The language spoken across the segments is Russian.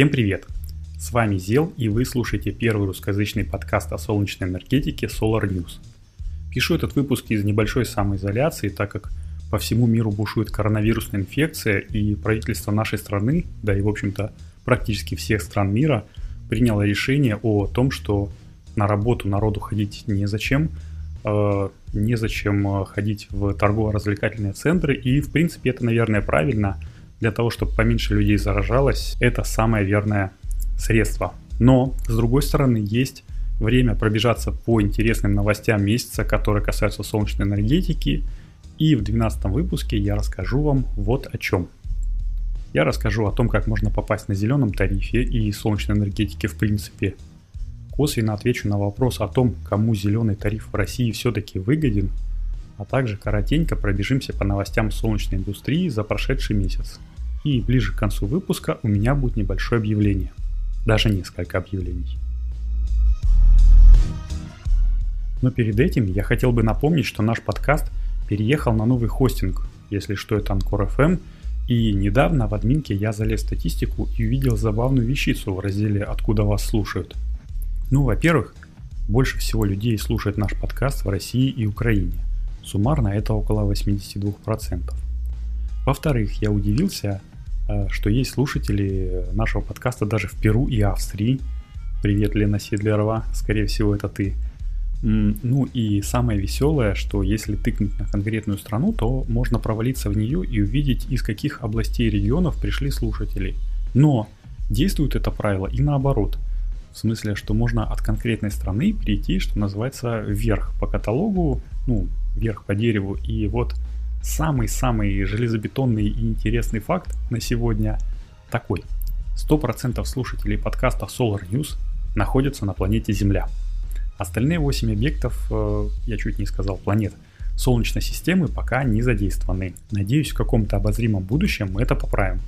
Всем привет! С вами Зел и вы слушаете первый русскоязычный подкаст о солнечной энергетике Solar News. Пишу этот выпуск из небольшой самоизоляции, так как по всему миру бушует коронавирусная инфекция и правительство нашей страны, да и в общем-то практически всех стран мира, приняло решение о том, что на работу народу ходить незачем, э, незачем э, ходить в торгово-развлекательные центры и в принципе это, наверное, правильно – для того, чтобы поменьше людей заражалось, это самое верное средство. Но, с другой стороны, есть время пробежаться по интересным новостям месяца, которые касаются солнечной энергетики. И в 12 выпуске я расскажу вам вот о чем. Я расскажу о том, как можно попасть на зеленом тарифе и солнечной энергетике в принципе. Косвенно отвечу на вопрос о том, кому зеленый тариф в России все-таки выгоден, а также коротенько пробежимся по новостям солнечной индустрии за прошедший месяц. И ближе к концу выпуска у меня будет небольшое объявление. Даже несколько объявлений. Но перед этим я хотел бы напомнить, что наш подкаст переехал на новый хостинг, если что, это Anchor FM, и недавно в админке я залез в статистику и увидел забавную вещицу в разделе «Откуда вас слушают». Ну, во-первых, больше всего людей слушает наш подкаст в России и Украине. Суммарно это около 82%. Во-вторых, я удивился, что есть слушатели нашего подкаста даже в Перу и Австрии. Привет, Лена Сидлерова, скорее всего, это ты. Ну и самое веселое, что если тыкнуть на конкретную страну, то можно провалиться в нее и увидеть, из каких областей и регионов пришли слушатели. Но действует это правило и наоборот. В смысле, что можно от конкретной страны перейти, что называется, вверх по каталогу, ну, вверх по дереву, и вот Самый-самый железобетонный и интересный факт на сегодня такой. 100% слушателей подкаста Solar News находятся на планете Земля. Остальные 8 объектов, э, я чуть не сказал планет, Солнечной системы пока не задействованы. Надеюсь, в каком-то обозримом будущем мы это поправим.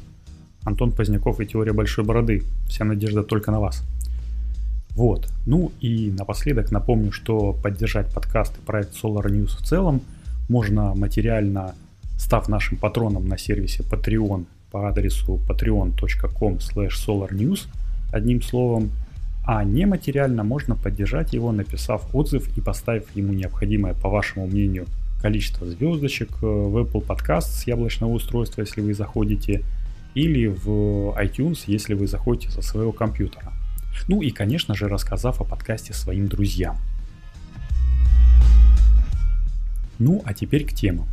Антон Поздняков и теория большой бороды. Вся надежда только на вас. Вот. Ну и напоследок напомню, что поддержать подкаст и проект Solar News в целом – можно материально, став нашим патроном на сервисе Patreon по адресу patreon.com solarnews, одним словом, а нематериально можно поддержать его, написав отзыв и поставив ему необходимое, по вашему мнению, количество звездочек э, в Apple Podcast с яблочного устройства, если вы заходите, или в iTunes, если вы заходите со своего компьютера. Ну и, конечно же, рассказав о подкасте своим друзьям. Ну, а теперь к темам.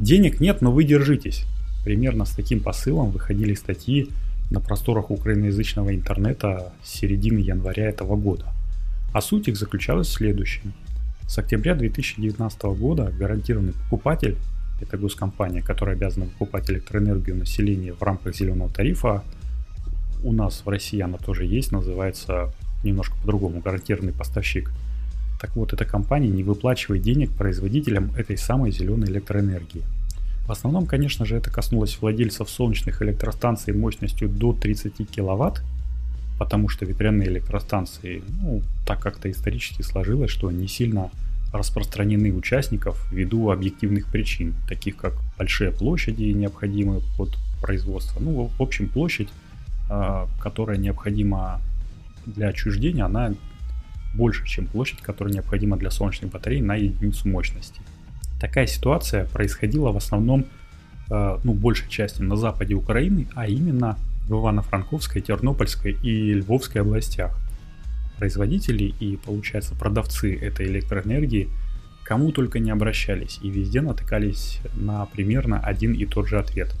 Денег нет, но вы держитесь. Примерно с таким посылом выходили статьи на просторах украиноязычного интернета с середины января этого года. А суть их заключалась в следующем. С октября 2019 года гарантированный покупатель, это госкомпания, которая обязана покупать электроэнергию населения в рамках зеленого тарифа, у нас в России она тоже есть, называется немножко по-другому, гарантированный поставщик – так вот, эта компания не выплачивает денег производителям этой самой зеленой электроэнергии. В основном, конечно же, это коснулось владельцев солнечных электростанций мощностью до 30 киловатт, потому что ветряные электростанции, ну, так как-то исторически сложилось, что не сильно распространены участников ввиду объективных причин, таких как большие площади, необходимые под производство. Ну, в общем, площадь, а, которая необходима для отчуждения, она больше, чем площадь, которая необходима для солнечных батарей на единицу мощности. Такая ситуация происходила в основном, э, ну, большей части на западе Украины, а именно в Ивано-Франковской, Тернопольской и Львовской областях. Производители и, получается, продавцы этой электроэнергии кому только не обращались и везде натыкались на примерно один и тот же ответ.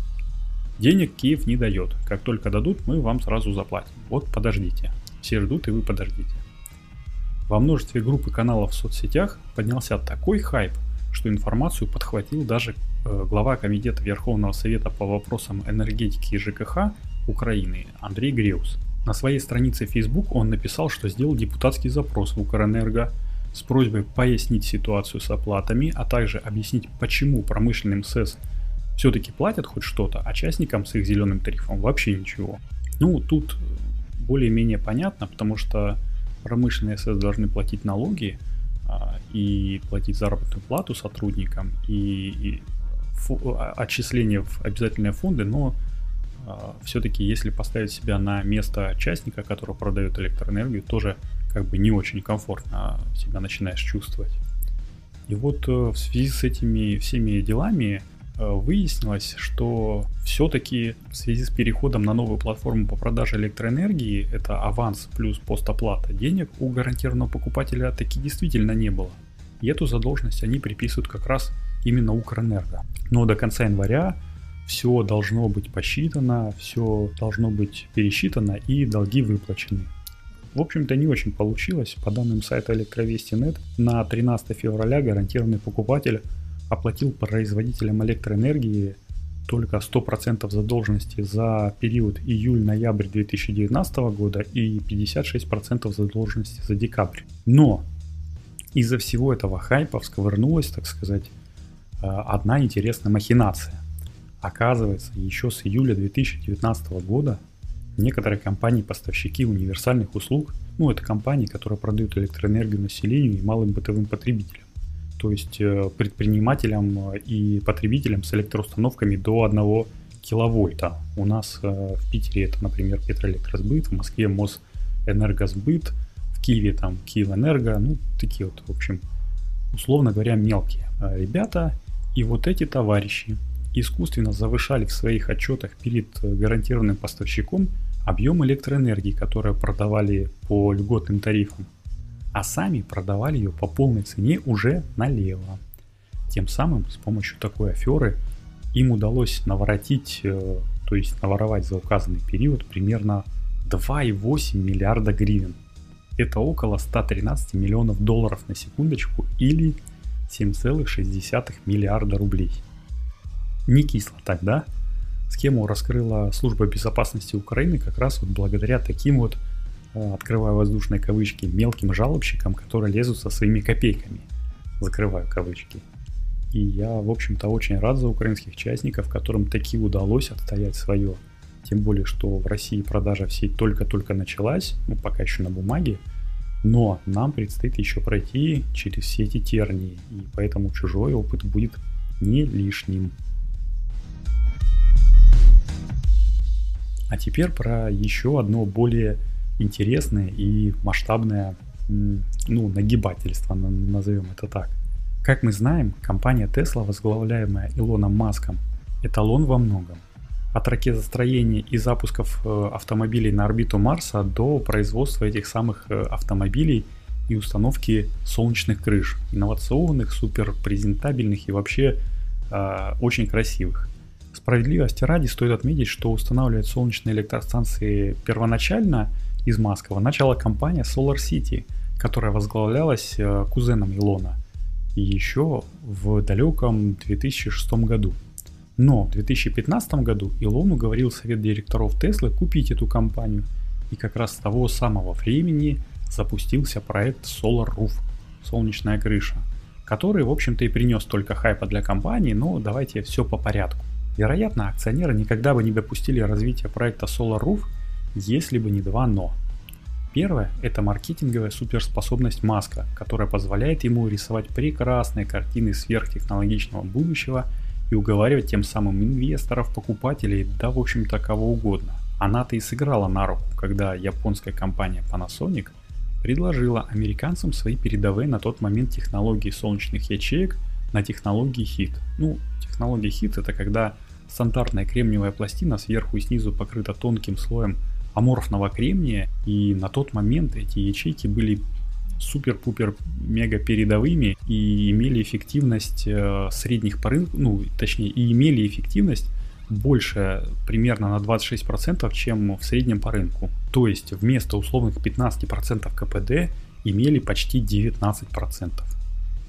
Денег Киев не дает. Как только дадут, мы вам сразу заплатим. Вот подождите. Все ждут и вы подождите. Во множестве групп и каналов в соцсетях поднялся такой хайп, что информацию подхватил даже э, глава Комитета Верховного Совета по вопросам энергетики и ЖКХ Украины Андрей Греус. На своей странице Facebook он написал, что сделал депутатский запрос в Укрэнерго с просьбой пояснить ситуацию с оплатами, а также объяснить, почему промышленным СЭС все-таки платят хоть что-то, а частникам с их зеленым тарифом вообще ничего. Ну, тут более-менее понятно, потому что промышленные СС должны платить налоги а, и платить заработную плату сотрудникам и, и фу, а, отчисления в обязательные фонды, но а, все-таки если поставить себя на место частника, который продает электроэнергию, тоже как бы не очень комфортно себя начинаешь чувствовать. И вот э, в связи с этими всеми делами выяснилось, что все-таки в связи с переходом на новую платформу по продаже электроэнергии, это аванс плюс постоплата, денег у гарантированного покупателя таки действительно не было. И эту задолженность они приписывают как раз именно Укрэнерго. Но до конца января все должно быть посчитано, все должно быть пересчитано и долги выплачены. В общем-то не очень получилось. По данным сайта электровести.нет, на 13 февраля гарантированный покупатель оплатил производителям электроэнергии только 100% задолженности за период июль-ноябрь 2019 года и 56% задолженности за декабрь. Но из-за всего этого хайпа всковырнулась, так сказать, э, одна интересная махинация. Оказывается, еще с июля 2019 года некоторые компании-поставщики универсальных услуг, ну это компании, которые продают электроэнергию населению и малым бытовым потребителям, то есть э, предпринимателям и потребителям с электроустановками до 1 киловольта. У нас э, в Питере это, например, Петроэлектросбыт, в Москве Мосэнергосбыт, в Киеве там Киевэнерго, ну такие вот, в общем, условно говоря, мелкие э, ребята. И вот эти товарищи искусственно завышали в своих отчетах перед гарантированным поставщиком объем электроэнергии, которую продавали по льготным тарифам, а сами продавали ее по полной цене уже налево. Тем самым с помощью такой аферы им удалось наворотить, э, то есть наворовать за указанный период примерно 2,8 миллиарда гривен. Это около 113 миллионов долларов на секундочку или 7,6 миллиарда рублей. Не кисло тогда, Схему раскрыла служба безопасности Украины как раз вот благодаря таким вот, открываю воздушные кавычки, мелким жалобщикам, которые лезут со своими копейками. Закрываю кавычки. И я, в общем-то, очень рад за украинских частников, которым таки удалось отстоять свое. Тем более, что в России продажа всей только-только началась, ну, пока еще на бумаге, но нам предстоит еще пройти через все эти тернии, и поэтому чужой опыт будет не лишним. А теперь про еще одно более интересное и масштабное ну, нагибательство, назовем это так. Как мы знаем, компания Tesla, возглавляемая Илоном Маском, эталон во многом. От ракетостроения и запусков э, автомобилей на орбиту Марса до производства этих самых э, автомобилей и установки солнечных крыш, инновационных, суперпрезентабельных и вообще э, очень красивых. Справедливости ради стоит отметить, что устанавливать солнечные электростанции первоначально из Москвы начала компания Solar City, которая возглавлялась э, кузеном Илона еще в далеком 2006 году. Но в 2015 году Илон уговорил совет директоров Теслы купить эту компанию, и как раз с того самого времени запустился проект Solar Roof – солнечная крыша, который, в общем-то, и принес только хайпа для компании, но давайте все по порядку. Вероятно, акционеры никогда бы не допустили развития проекта Solar Roof, если бы не два «но». Первое – это маркетинговая суперспособность Маска, которая позволяет ему рисовать прекрасные картины сверхтехнологичного будущего и уговаривать тем самым инвесторов, покупателей, да в общем-то кого угодно. Она-то и сыграла на руку, когда японская компания Panasonic предложила американцам свои передовые на тот момент технологии солнечных ячеек на технологии HIT. Ну, технология HIT это когда Стандартная кремниевая пластина сверху и снизу покрыта тонким слоем аморфного кремния, и на тот момент эти ячейки были супер-пупер мега передовыми и имели эффективность э, средних по рынку, ну точнее и имели эффективность больше примерно на 26%, чем в среднем по рынку. То есть вместо условных 15% КПД имели почти 19%.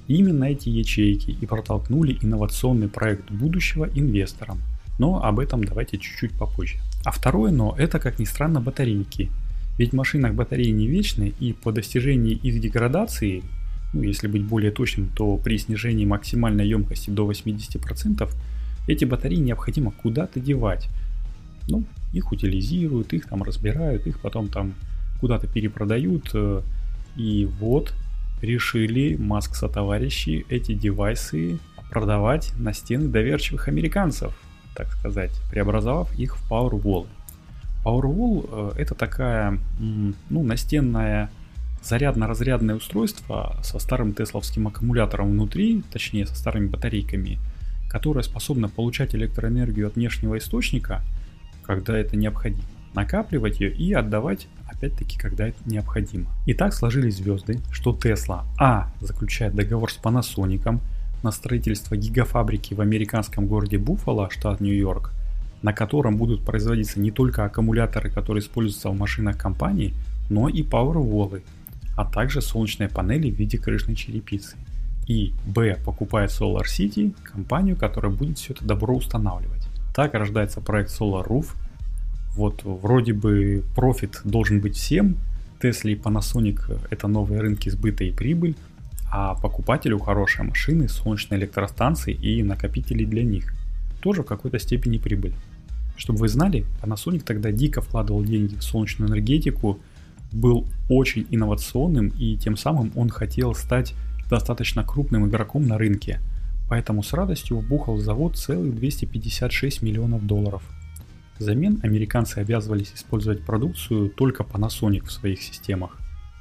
Именно эти ячейки и протолкнули инновационный проект будущего инвесторам – но об этом давайте чуть-чуть попозже. А второе но это, как ни странно, батарейки. Ведь в машинах батареи не вечны, и по достижении их деградации, ну, если быть более точным, то при снижении максимальной емкости до 80%, эти батареи необходимо куда-то девать. Ну, их утилизируют, их там разбирают, их потом там куда-то перепродают. Э, и вот решили Маск со товарищи эти девайсы продавать на стены доверчивых американцев – так сказать, преобразовав их в Powerwall. Powerwall это такая, ну, настенная зарядно-разрядное устройство со старым тесловским аккумулятором внутри, точнее со старыми батарейками, которое способно получать электроэнергию от внешнего источника, когда это необходимо, накапливать ее и отдавать опять-таки, когда это необходимо. И так сложились звезды, что Tesla А заключает договор с Panasonic на строительство гигафабрики в американском городе Буффало, штат Нью-Йорк, на котором будут производиться не только аккумуляторы, которые используются в машинах компании, но и Powerwall, а также солнечные панели в виде крышной черепицы. И Б покупает Solar City, компанию, которая будет все это добро устанавливать. Так рождается проект Solar Roof. Вот вроде бы профит должен быть всем. Tesla и Panasonic это новые рынки сбыта и прибыль, а покупателю хорошие машины, солнечные электростанции и накопители для них. Тоже в какой-то степени прибыль. Чтобы вы знали, Panasonic тогда дико вкладывал деньги в солнечную энергетику, был очень инновационным и тем самым он хотел стать достаточно крупным игроком на рынке, поэтому с радостью вбухал в завод целых 256 миллионов долларов. Взамен американцы обязывались использовать продукцию только Panasonic в своих системах.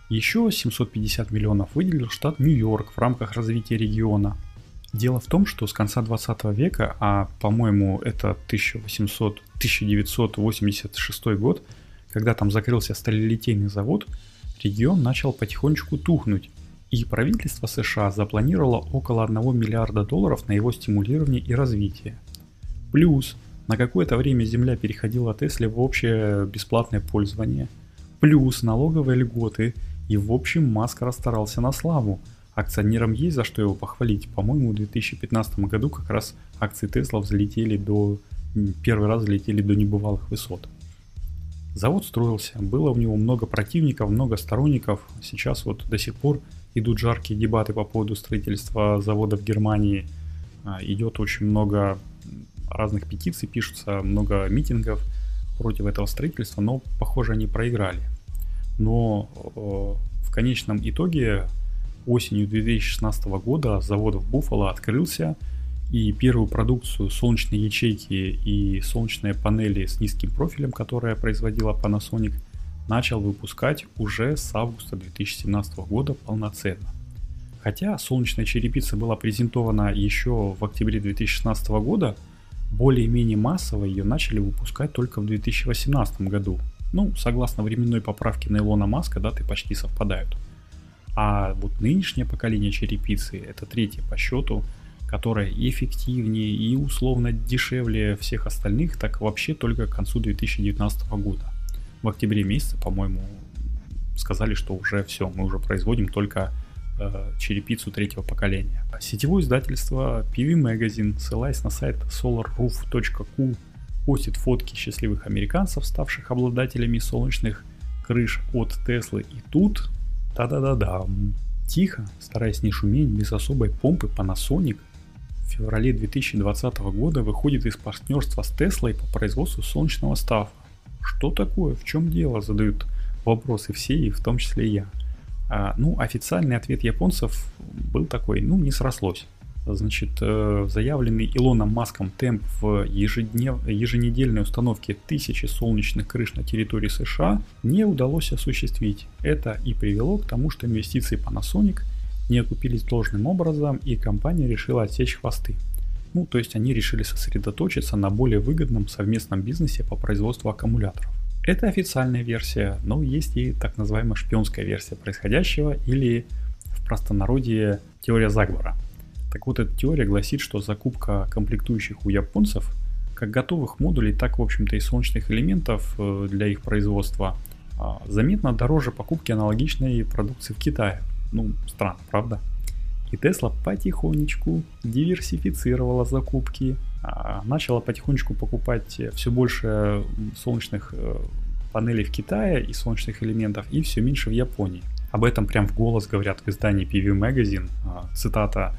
Еще 750 миллионов выделил штат Нью-Йорк в рамках развития региона. Дело в том, что с конца 20 века, а по-моему это 1800, 1986 год, когда там закрылся сталелитейный завод, регион начал потихонечку тухнуть, и правительство США запланировало около 1 миллиарда долларов на его стимулирование и развитие. Плюс на какое-то время земля переходила Тесле в общее бесплатное пользование. Плюс налоговые льготы. И в общем Маск расстарался на славу. Акционерам есть за что его похвалить. По-моему, в 2015 году как раз акции Тесла взлетели до... Первый раз взлетели до небывалых высот. Завод строился, было у него много противников, много сторонников. Сейчас вот до сих пор идут жаркие дебаты по поводу строительства завода в Германии. А, идет очень много разных петиций, пишутся много митингов против этого строительства, но, похоже, они проиграли. Но в конечном итоге осенью 2016 года завод в Буффало открылся, и первую продукцию солнечной ячейки и солнечные панели с низким профилем, которая производила Panasonic, начал выпускать уже с августа 2017 года полноценно. Хотя солнечная черепица была презентована еще в октябре 2016 года, более-менее массово ее начали выпускать только в 2018 году. Ну, согласно временной поправке на Илона Маска, даты почти совпадают. А вот нынешнее поколение черепицы, это третье по счету, которая и эффективнее, и условно дешевле всех остальных, так вообще только к концу 2019 года. В октябре месяце, по-моему, сказали, что уже все, мы уже производим только э, черепицу третьего поколения. Сетевое издательство PV Magazine, ссылаясь на сайт solarroof.cu, постит фотки счастливых американцев, ставших обладателями солнечных крыш от Теслы. И тут, та-да-да-да, тихо, стараясь не шуметь, без особой помпы, Panasonic в феврале 2020 года выходит из партнерства с Теслой по производству солнечного стафа. Что такое? В чем дело? Задают вопросы все, и в том числе и я. А, ну, официальный ответ японцев был такой, ну, не срослось. Значит, э, заявленный Илоном Маском темп в ежеднев... еженедельной установке тысячи солнечных крыш на территории США не удалось осуществить. Это и привело к тому, что инвестиции Panasonic – не окупились должным образом, и компания решила отсечь хвосты. Ну, то есть они решили сосредоточиться на более выгодном совместном бизнесе по производству аккумуляторов. Это официальная версия, но есть и так называемая шпионская версия происходящего или в простонародье теория заговора. Так вот, эта теория гласит, что закупка комплектующих у японцев, как готовых модулей, так, в общем-то, и солнечных элементов э, для их производства, а, заметно дороже покупки аналогичной продукции в Китае. Ну, странно, правда? И Tesla потихонечку диверсифицировала закупки, а, начала потихонечку покупать все больше солнечных э, панелей в Китае и солнечных элементов, и все меньше в Японии. Об этом прям в голос говорят в издании PV Magazine. А, цитата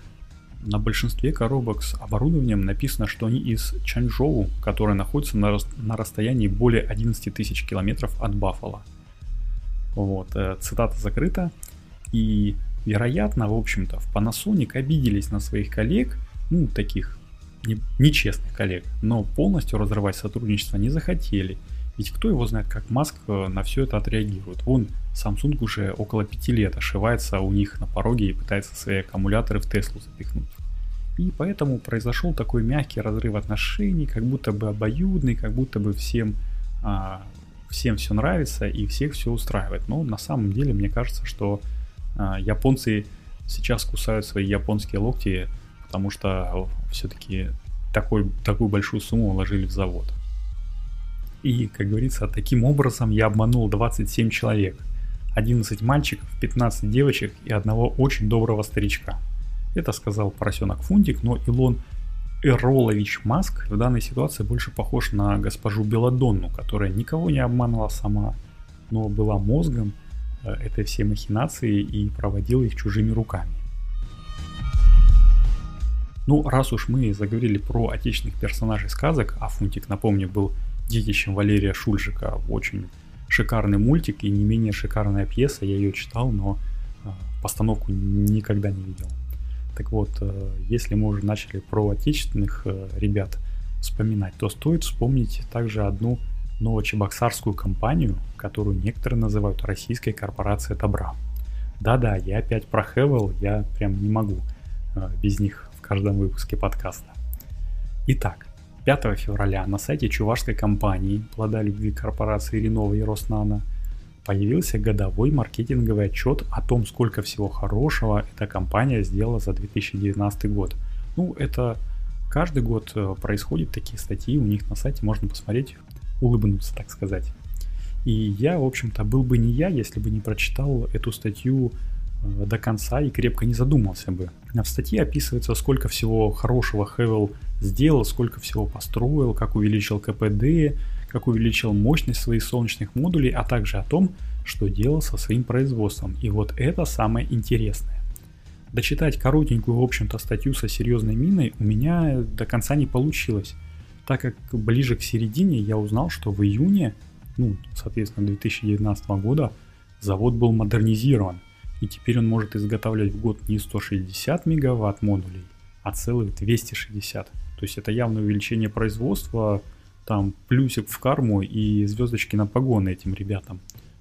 на большинстве коробок с оборудованием написано, что они из Чанчжоу, которая находится на, на расстоянии более 11 тысяч километров от Баффала. Вот, э, цитата закрыта. И, вероятно, в общем-то, в Panasonic обиделись на своих коллег, ну, таких нечестных коллег, но полностью разрывать сотрудничество не захотели. Ведь кто его знает, как Маск э, на все это отреагирует. Вон, Samsung уже около пяти лет ошивается у них на пороге и пытается свои аккумуляторы в Теслу запихнуть. И поэтому произошел такой мягкий разрыв отношений, как будто бы обоюдный, как будто бы всем, а, всем все нравится и всех все устраивает. Но на самом деле мне кажется, что а, японцы сейчас кусают свои японские локти, потому что все-таки такой, такую большую сумму вложили в завод. И, как говорится, таким образом я обманул 27 человек. 11 мальчиков, 15 девочек и одного очень доброго старичка. Это сказал поросенок Фунтик, но Илон Эролович Маск в данной ситуации больше похож на госпожу Беладонну, которая никого не обманывала сама, но была мозгом э, этой всей махинации и проводила их чужими руками. Ну, раз уж мы заговорили про отечественных персонажей сказок, а Фунтик, напомню, был детищем Валерия Шульжика, очень шикарный мультик и не менее шикарная пьеса, я ее читал, но э, постановку никогда не видел. Так вот, э, если мы уже начали про отечественных э, ребят вспоминать, то стоит вспомнить также одну новочебоксарскую компанию, которую некоторые называют российской корпорацией добра. Да-да, я опять про Хевел, я прям не могу э, без них в каждом выпуске подкаста. Итак, 5 февраля на сайте чувашской компании «Плода любви» корпорации Ренова и Роснана – появился годовой маркетинговый отчет о том, сколько всего хорошего эта компания сделала за 2019 год. Ну, это каждый год э, происходят такие статьи, у них на сайте можно посмотреть, улыбнуться, так сказать. И я, в общем-то, был бы не я, если бы не прочитал эту статью до конца и крепко не задумался бы. В статье описывается, сколько всего хорошего Хевел сделал, сколько всего построил, как увеличил КПД, как увеличил мощность своих солнечных модулей, а также о том, что делал со своим производством. И вот это самое интересное. Дочитать коротенькую, в общем-то, статью со серьезной миной у меня до конца не получилось, так как ближе к середине я узнал, что в июне, ну, соответственно, 2019 года завод был модернизирован, и теперь он может изготавливать в год не 160 мегаватт модулей, а целых 260. То есть это явное увеличение производства, там плюсик в карму и звездочки на погоны этим ребятам.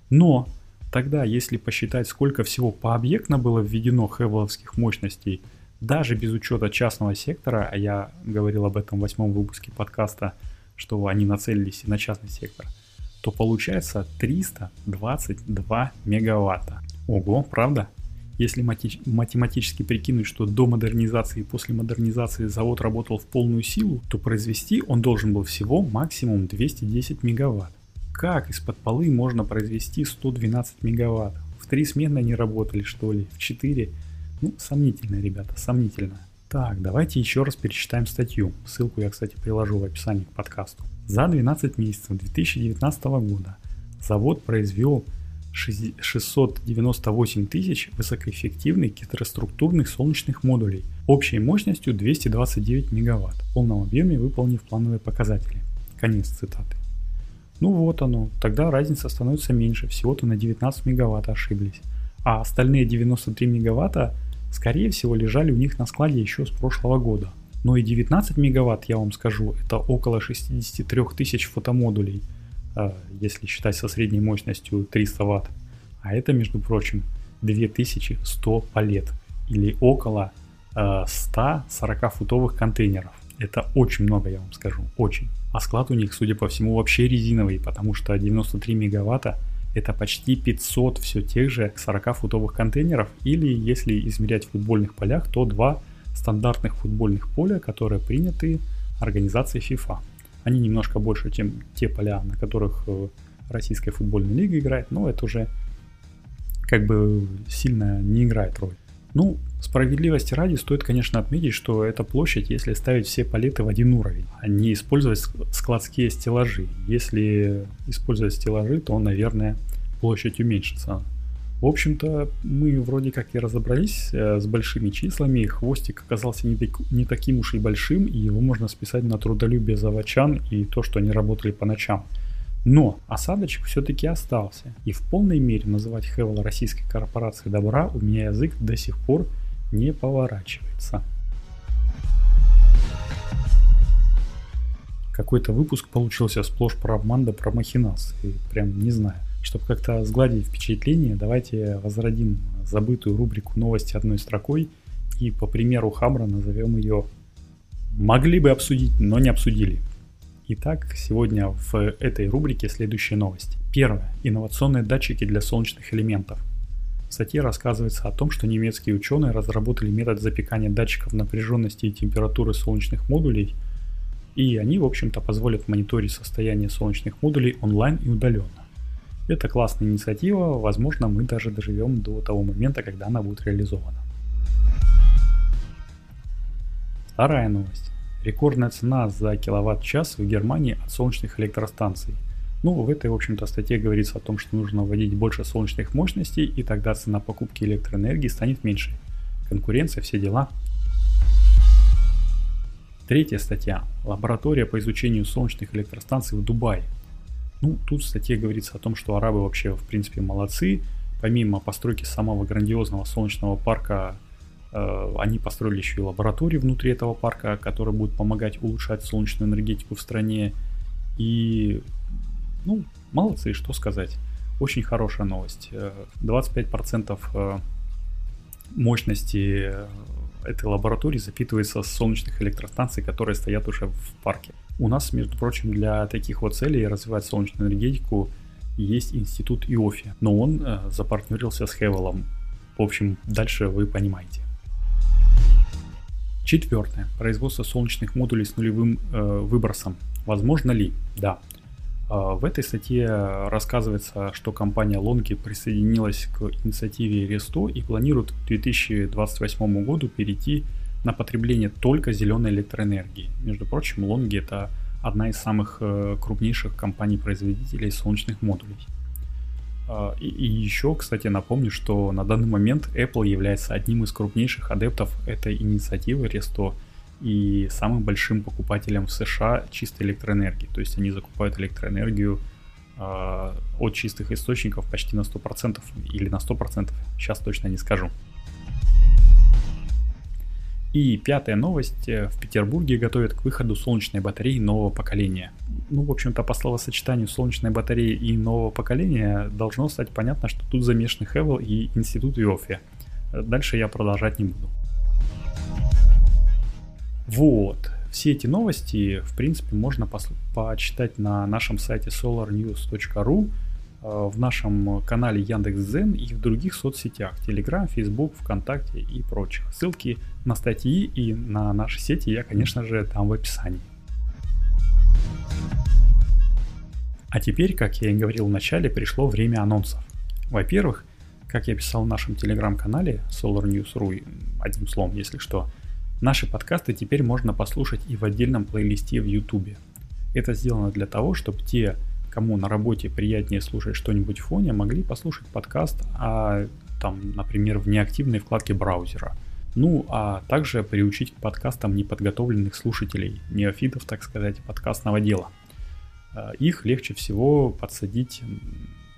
Но тогда, если посчитать, сколько всего пообъектно было введено хевеловских мощностей, даже без учета частного сектора, а я говорил об этом в восьмом выпуске подкаста, что они нацелились и на частный сектор, то получается 322 мегаватта. Ого, правда? Если математически прикинуть, что до модернизации и после модернизации завод работал в полную силу, то произвести он должен был всего максимум 210 мегаватт. Как из-под полы можно произвести 112 мегаватт? В три смены они работали что ли? В четыре? Ну, сомнительно, ребята, сомнительно. Так, давайте еще раз перечитаем статью. Ссылку я, кстати, приложу в описании к подкасту. За 12 месяцев 2019 года завод произвел 698 тысяч высокоэффективных гетероструктурных солнечных модулей общей мощностью 229 мегаватт, в полном объеме выполнив плановые показатели. Конец цитаты. Ну вот оно, тогда разница становится меньше, всего-то на 19 мегаватт ошиблись. А остальные 93 мегаватта, скорее всего, лежали у них на складе еще с прошлого года. Но и 19 мегаватт, я вам скажу, это около 63 тысяч фотомодулей – если считать со средней мощностью 300 Вт. А это, между прочим, 2100 палет или около 140 а, футовых контейнеров. Это очень много, я вам скажу, очень. А склад у них, судя по всему, вообще резиновый, потому что 93 мегаватта это почти 500 все тех же 40 футовых контейнеров, или если измерять в футбольных полях, то два стандартных футбольных поля, которые приняты организацией FIFA. Они немножко больше, чем те поля, на которых э, российская футбольная лига играет, но это уже как бы сильно не играет роль. Ну, справедливости ради стоит, конечно, отметить, что эта площадь, если ставить все палеты в один уровень, а не использовать складские стеллажи. Если использовать стеллажи, то, наверное, площадь уменьшится. В общем-то, мы вроде как и разобрались э, с большими числами. Хвостик оказался не, так, не таким уж и большим, и его можно списать на трудолюбие заводчан и то, что они работали по ночам. Но осадочек все-таки остался. И в полной мере называть Хевел российской корпорацией добра у меня язык до сих пор не поворачивается. Какой-то выпуск получился сплошь про обман да про махинации. Прям не знаю. Чтобы как-то сгладить впечатление, давайте возродим забытую рубрику «Новости одной строкой» и по примеру Хабра назовем ее «Могли бы обсудить, но не обсудили». Итак, сегодня в этой рубрике следующая новость. Первое. Инновационные датчики для солнечных элементов. В статье рассказывается о том, что немецкие ученые разработали метод запекания датчиков напряженности и температуры солнечных модулей, и они, в общем-то, позволят мониторить состояние солнечных модулей онлайн и удаленно. Это классная инициатива, возможно, мы даже доживем до того момента, когда она будет реализована. Вторая новость. Рекордная цена за киловатт-час в Германии от солнечных электростанций. Ну, в этой, в общем-то, статье говорится о том, что нужно вводить больше солнечных мощностей, и тогда цена покупки электроэнергии станет меньше. Конкуренция, все дела. Третья статья. Лаборатория по изучению солнечных электростанций в Дубае. Ну, тут в статье говорится о том, что арабы вообще, в принципе, молодцы. Помимо постройки самого грандиозного солнечного парка, э, они построили еще и лаборатории внутри этого парка, которые будут помогать улучшать солнечную энергетику в стране. И, ну, молодцы, что сказать. Очень хорошая новость. 25% э, э, мощности этой лаборатории запитывается с солнечных электростанций, которые стоят уже в парке. У нас, между прочим, для таких вот целей развивать солнечную энергетику есть институт ИОФИ, но он э, запартнерился с Хевелом. В общем, дальше вы понимаете. Четвертое. Производство солнечных модулей с нулевым э, выбросом. Возможно ли? Да. Э, в этой статье рассказывается, что компания Longi присоединилась к инициативе Ресто и планирует к 2028 году перейти на потребление только зеленой электроэнергии. Между прочим, Longi это одна из самых э, крупнейших компаний-производителей солнечных модулей. А, и, и еще, кстати, напомню, что на данный момент Apple является одним из крупнейших адептов этой инициативы Resto и самым большим покупателем в США чистой электроэнергии. То есть они закупают электроэнергию э, от чистых источников почти на 100% или на 100%, сейчас точно не скажу. И пятая новость. В Петербурге готовят к выходу солнечной батареи нового поколения. Ну, в общем-то, по словосочетанию солнечной батареи и нового поколения должно стать понятно, что тут замешаны Хевел и Институт Иофи. Дальше я продолжать не буду. Вот. Все эти новости, в принципе, можно почитать на нашем сайте solarnews.ru Э, в нашем канале Яндекс.Зен и в других соцсетях Telegram, Facebook, ВКонтакте и прочих. Ссылки на статьи и на наши сети я, конечно же, там в описании. А теперь, как я и говорил в начале, пришло время анонсов. Во-первых, как я писал в нашем телеграм-канале Solar News.ru, одним словом, если что, наши подкасты теперь можно послушать и в отдельном плейлисте в YouTube. Это сделано для того, чтобы те кому на работе приятнее слушать что-нибудь в фоне, могли послушать подкаст, а там, например, в неактивной вкладке браузера. Ну, а также приучить к подкастам неподготовленных слушателей, неофитов, так сказать, подкастного дела. А, их легче всего подсадить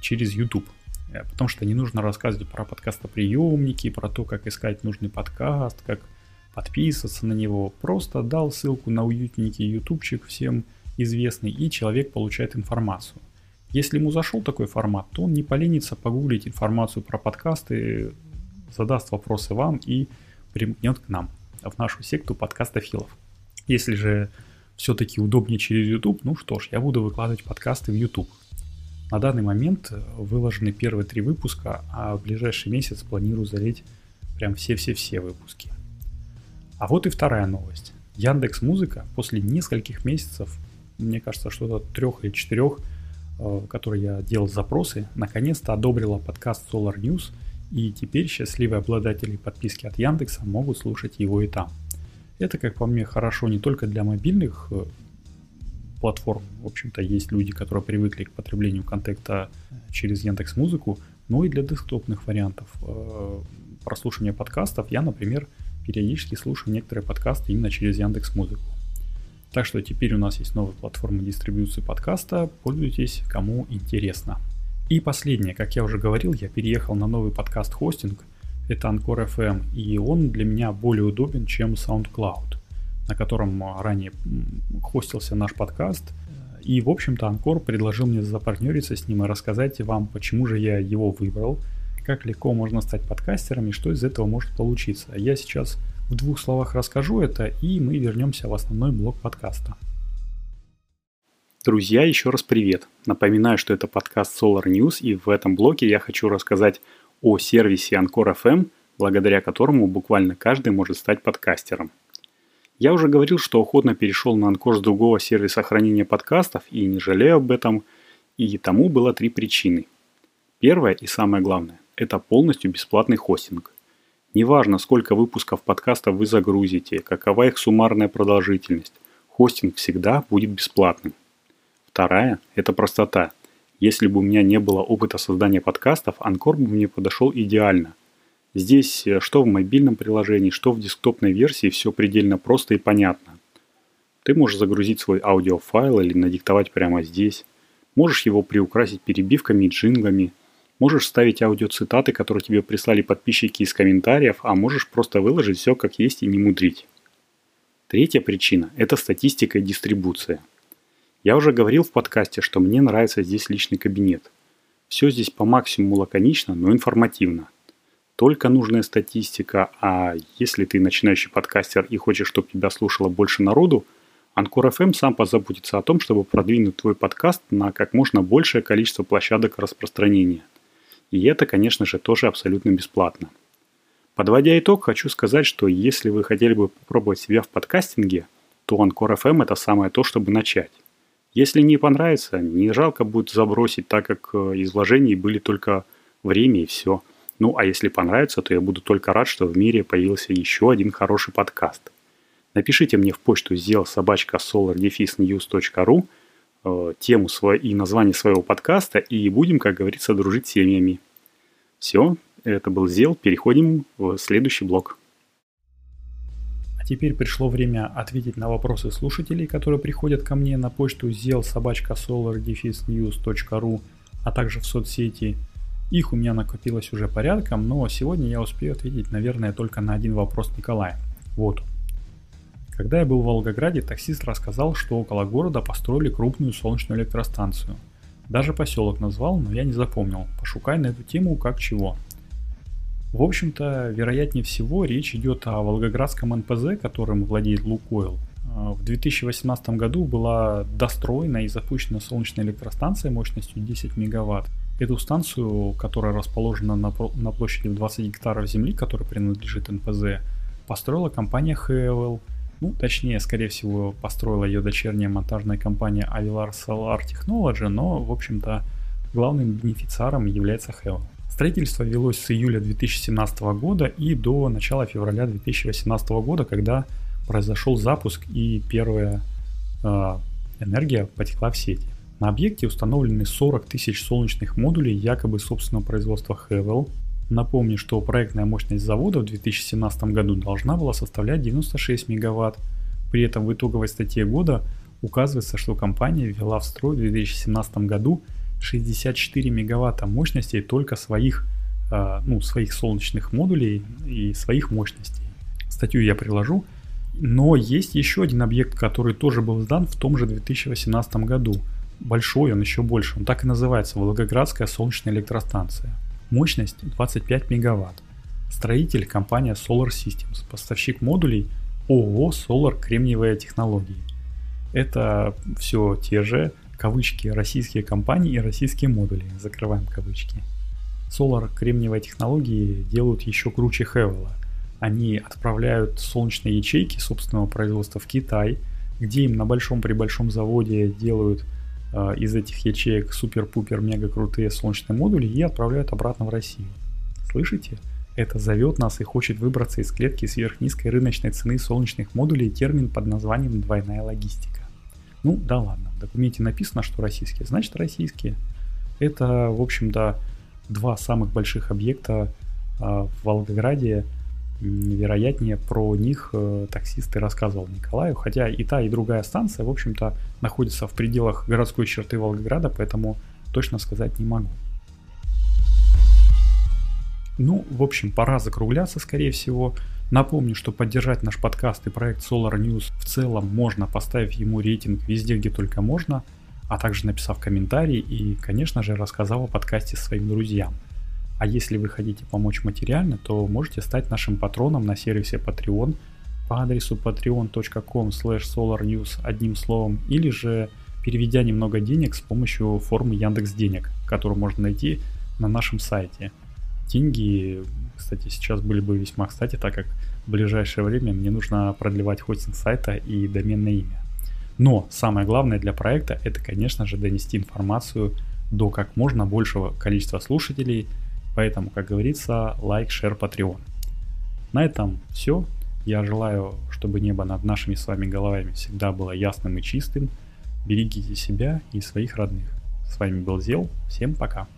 через YouTube, э, потому что не нужно рассказывать про подкастоприемники, про то, как искать нужный подкаст, как подписываться на него. Просто дал ссылку на уютненький ютубчик всем – известный, и человек получает информацию. Если ему зашел такой формат, то он не поленится погуглить информацию про подкасты, задаст вопросы вам и примкнет к нам, в нашу секту подкастофилов. Если же все-таки удобнее через YouTube, ну что ж, я буду выкладывать подкасты в YouTube. На данный момент выложены первые три выпуска, а в ближайший месяц планирую залить прям все-все-все выпуски. А вот и вторая новость. Яндекс Музыка после нескольких месяцев мне кажется, что-то трех или четырех, э, которые я делал запросы, наконец-то одобрила подкаст Solar News, и теперь счастливые обладатели подписки от Яндекса могут слушать его и там. Это, как по мне, хорошо не только для мобильных э, платформ, в общем-то, есть люди, которые привыкли к потреблению контента через Яндекс Музыку, но и для десктопных вариантов э, прослушивания подкастов. Я, например, периодически слушаю некоторые подкасты именно через Яндекс Музыку. Так что теперь у нас есть новая платформа дистрибьюции подкаста. Пользуйтесь, кому интересно. И последнее, как я уже говорил, я переехал на новый подкаст-хостинг. Это Anchor FM, и он для меня более удобен, чем SoundCloud. на котором ранее хостился наш подкаст. И, в общем-то, Анкор предложил мне запартнериться с ним и рассказать вам, почему же я его выбрал, как легко можно стать подкастером и что из этого может получиться. Я сейчас в двух словах расскажу это, и мы вернемся в основной блок подкаста. Друзья, еще раз привет. Напоминаю, что это подкаст Solar News, и в этом блоке я хочу рассказать о сервисе Anchor FM, благодаря которому буквально каждый может стать подкастером. Я уже говорил, что охотно перешел на Анкор с другого сервиса хранения подкастов и не жалею об этом, и тому было три причины. Первое и самое главное – это полностью бесплатный хостинг. Неважно, сколько выпусков подкастов вы загрузите, какова их суммарная продолжительность, хостинг всегда будет бесплатным. Вторая – это простота. Если бы у меня не было опыта создания подкастов, Анкор бы мне подошел идеально. Здесь э, что в мобильном приложении, что в десктопной версии все предельно просто и понятно. Ты можешь загрузить свой аудиофайл или надиктовать прямо здесь. Можешь его приукрасить перебивками и джинглами. Можешь ставить аудиоцитаты, которые тебе прислали подписчики из комментариев, а можешь просто выложить все как есть и не мудрить. Третья причина – это статистика и дистрибуция. Я уже говорил в подкасте, что мне нравится здесь личный кабинет. Все здесь по максимуму лаконично, но информативно – только нужная статистика, а если ты начинающий подкастер и хочешь, чтобы тебя слушало больше народу, Анкор FM сам позаботится о том, чтобы продвинуть твой подкаст на как можно большее количество площадок распространения. И это, конечно же, тоже абсолютно бесплатно. Подводя итог, хочу сказать, что если вы хотели бы попробовать себя в подкастинге, то Анкор FM это самое то, чтобы начать. Если не понравится, не жалко будет забросить, так как э, из вложений были только время и все – ну, а если понравится, то я буду только рад, что в мире появился еще один хороший подкаст. Напишите мне в почту сделал собачка solardefisnews.ru э, тему свой, и название своего подкаста, и будем, как говорится, дружить семьями. Все, это был Зел, переходим в следующий блок. А теперь пришло время ответить на вопросы слушателей, которые приходят ко мне на почту zел собачка solardefisnews.ru, а также в соцсети – их у меня накопилось уже порядком, но сегодня я успею ответить, наверное, только на один вопрос Николая. Вот Когда я был в Волгограде, таксист рассказал, что около города построили крупную солнечную электростанцию. Даже поселок назвал, но я не запомнил. Пошукай на эту тему как чего. В общем-то, вероятнее всего, речь идет о Волгоградском НПЗ, которым владеет Лукойл. А, в 2018 году была достроена и запущена солнечная электростанция мощностью 10 мегаватт. Эту станцию, которая расположена на, площади в 20 гектаров земли, которая принадлежит НПЗ, построила компания HEVEL. Ну, точнее, скорее всего, построила ее дочерняя монтажная компания Avilar Solar Technology, но, в общем-то, главным бенефициаром является HEVEL. Строительство велось с июля 2017 года и до начала февраля 2018 года, когда произошел запуск и первая э, энергия потекла в сеть. На объекте установлены 40 тысяч солнечных модулей якобы собственного производства Havel. Напомню, что проектная мощность завода в 2017 году должна была составлять 96 мегаватт. При этом в итоговой статье года указывается, что компания ввела в строй в 2017 году 64 мегаватта мощностей только своих, э, ну, своих солнечных модулей и своих мощностей. Статью я приложу. Но есть еще один объект, который тоже был сдан в том же 2018 году – большой, он еще больше. Он так и называется Волгоградская солнечная электростанция. Мощность 25 мегаватт. Строитель компания Solar Systems, поставщик модулей ООО Solar Кремниевые технологии. Это все те же кавычки российские компании и российские модули. Закрываем кавычки. Solar Кремниевые технологии делают еще круче Хевела. Они отправляют солнечные ячейки собственного производства в Китай, где им на большом при большом заводе делают из этих ячеек супер-пупер мега крутые солнечные модули и отправляют обратно в Россию. Слышите? Это зовет нас и хочет выбраться из клетки сверхнизкой рыночной цены солнечных модулей термин под названием двойная логистика. Ну да ладно, в документе написано, что российские, значит российские. Это, в общем-то, два самых больших объекта э, в Волгограде, вероятнее про них э, таксист и рассказывал Николаю, хотя и та, и другая станция, в общем-то, находится в пределах городской черты Волгограда, поэтому точно сказать не могу. Ну, в общем, пора закругляться, скорее всего. Напомню, что поддержать наш подкаст и проект Solar News в целом можно, поставив ему рейтинг везде, где только можно, а также написав комментарий и, конечно же, рассказав о подкасте своим друзьям. А если вы хотите помочь материально, то можете стать нашим патроном на сервисе Patreon по адресу patreon.com solarnews одним словом, или же переведя немного денег с помощью формы Яндекс Денег, которую можно найти на нашем сайте. Деньги кстати, сейчас были бы весьма кстати, так как в ближайшее время мне нужно продлевать хостинг сайта и доменное имя. Но самое главное для проекта это, конечно же, донести информацию до как можно большего количества слушателей, Поэтому, как говорится, лайк, шер, патреон. На этом все. Я желаю, чтобы небо над нашими с вами головами всегда было ясным и чистым. Берегите себя и своих родных. С вами был Зел. Всем пока.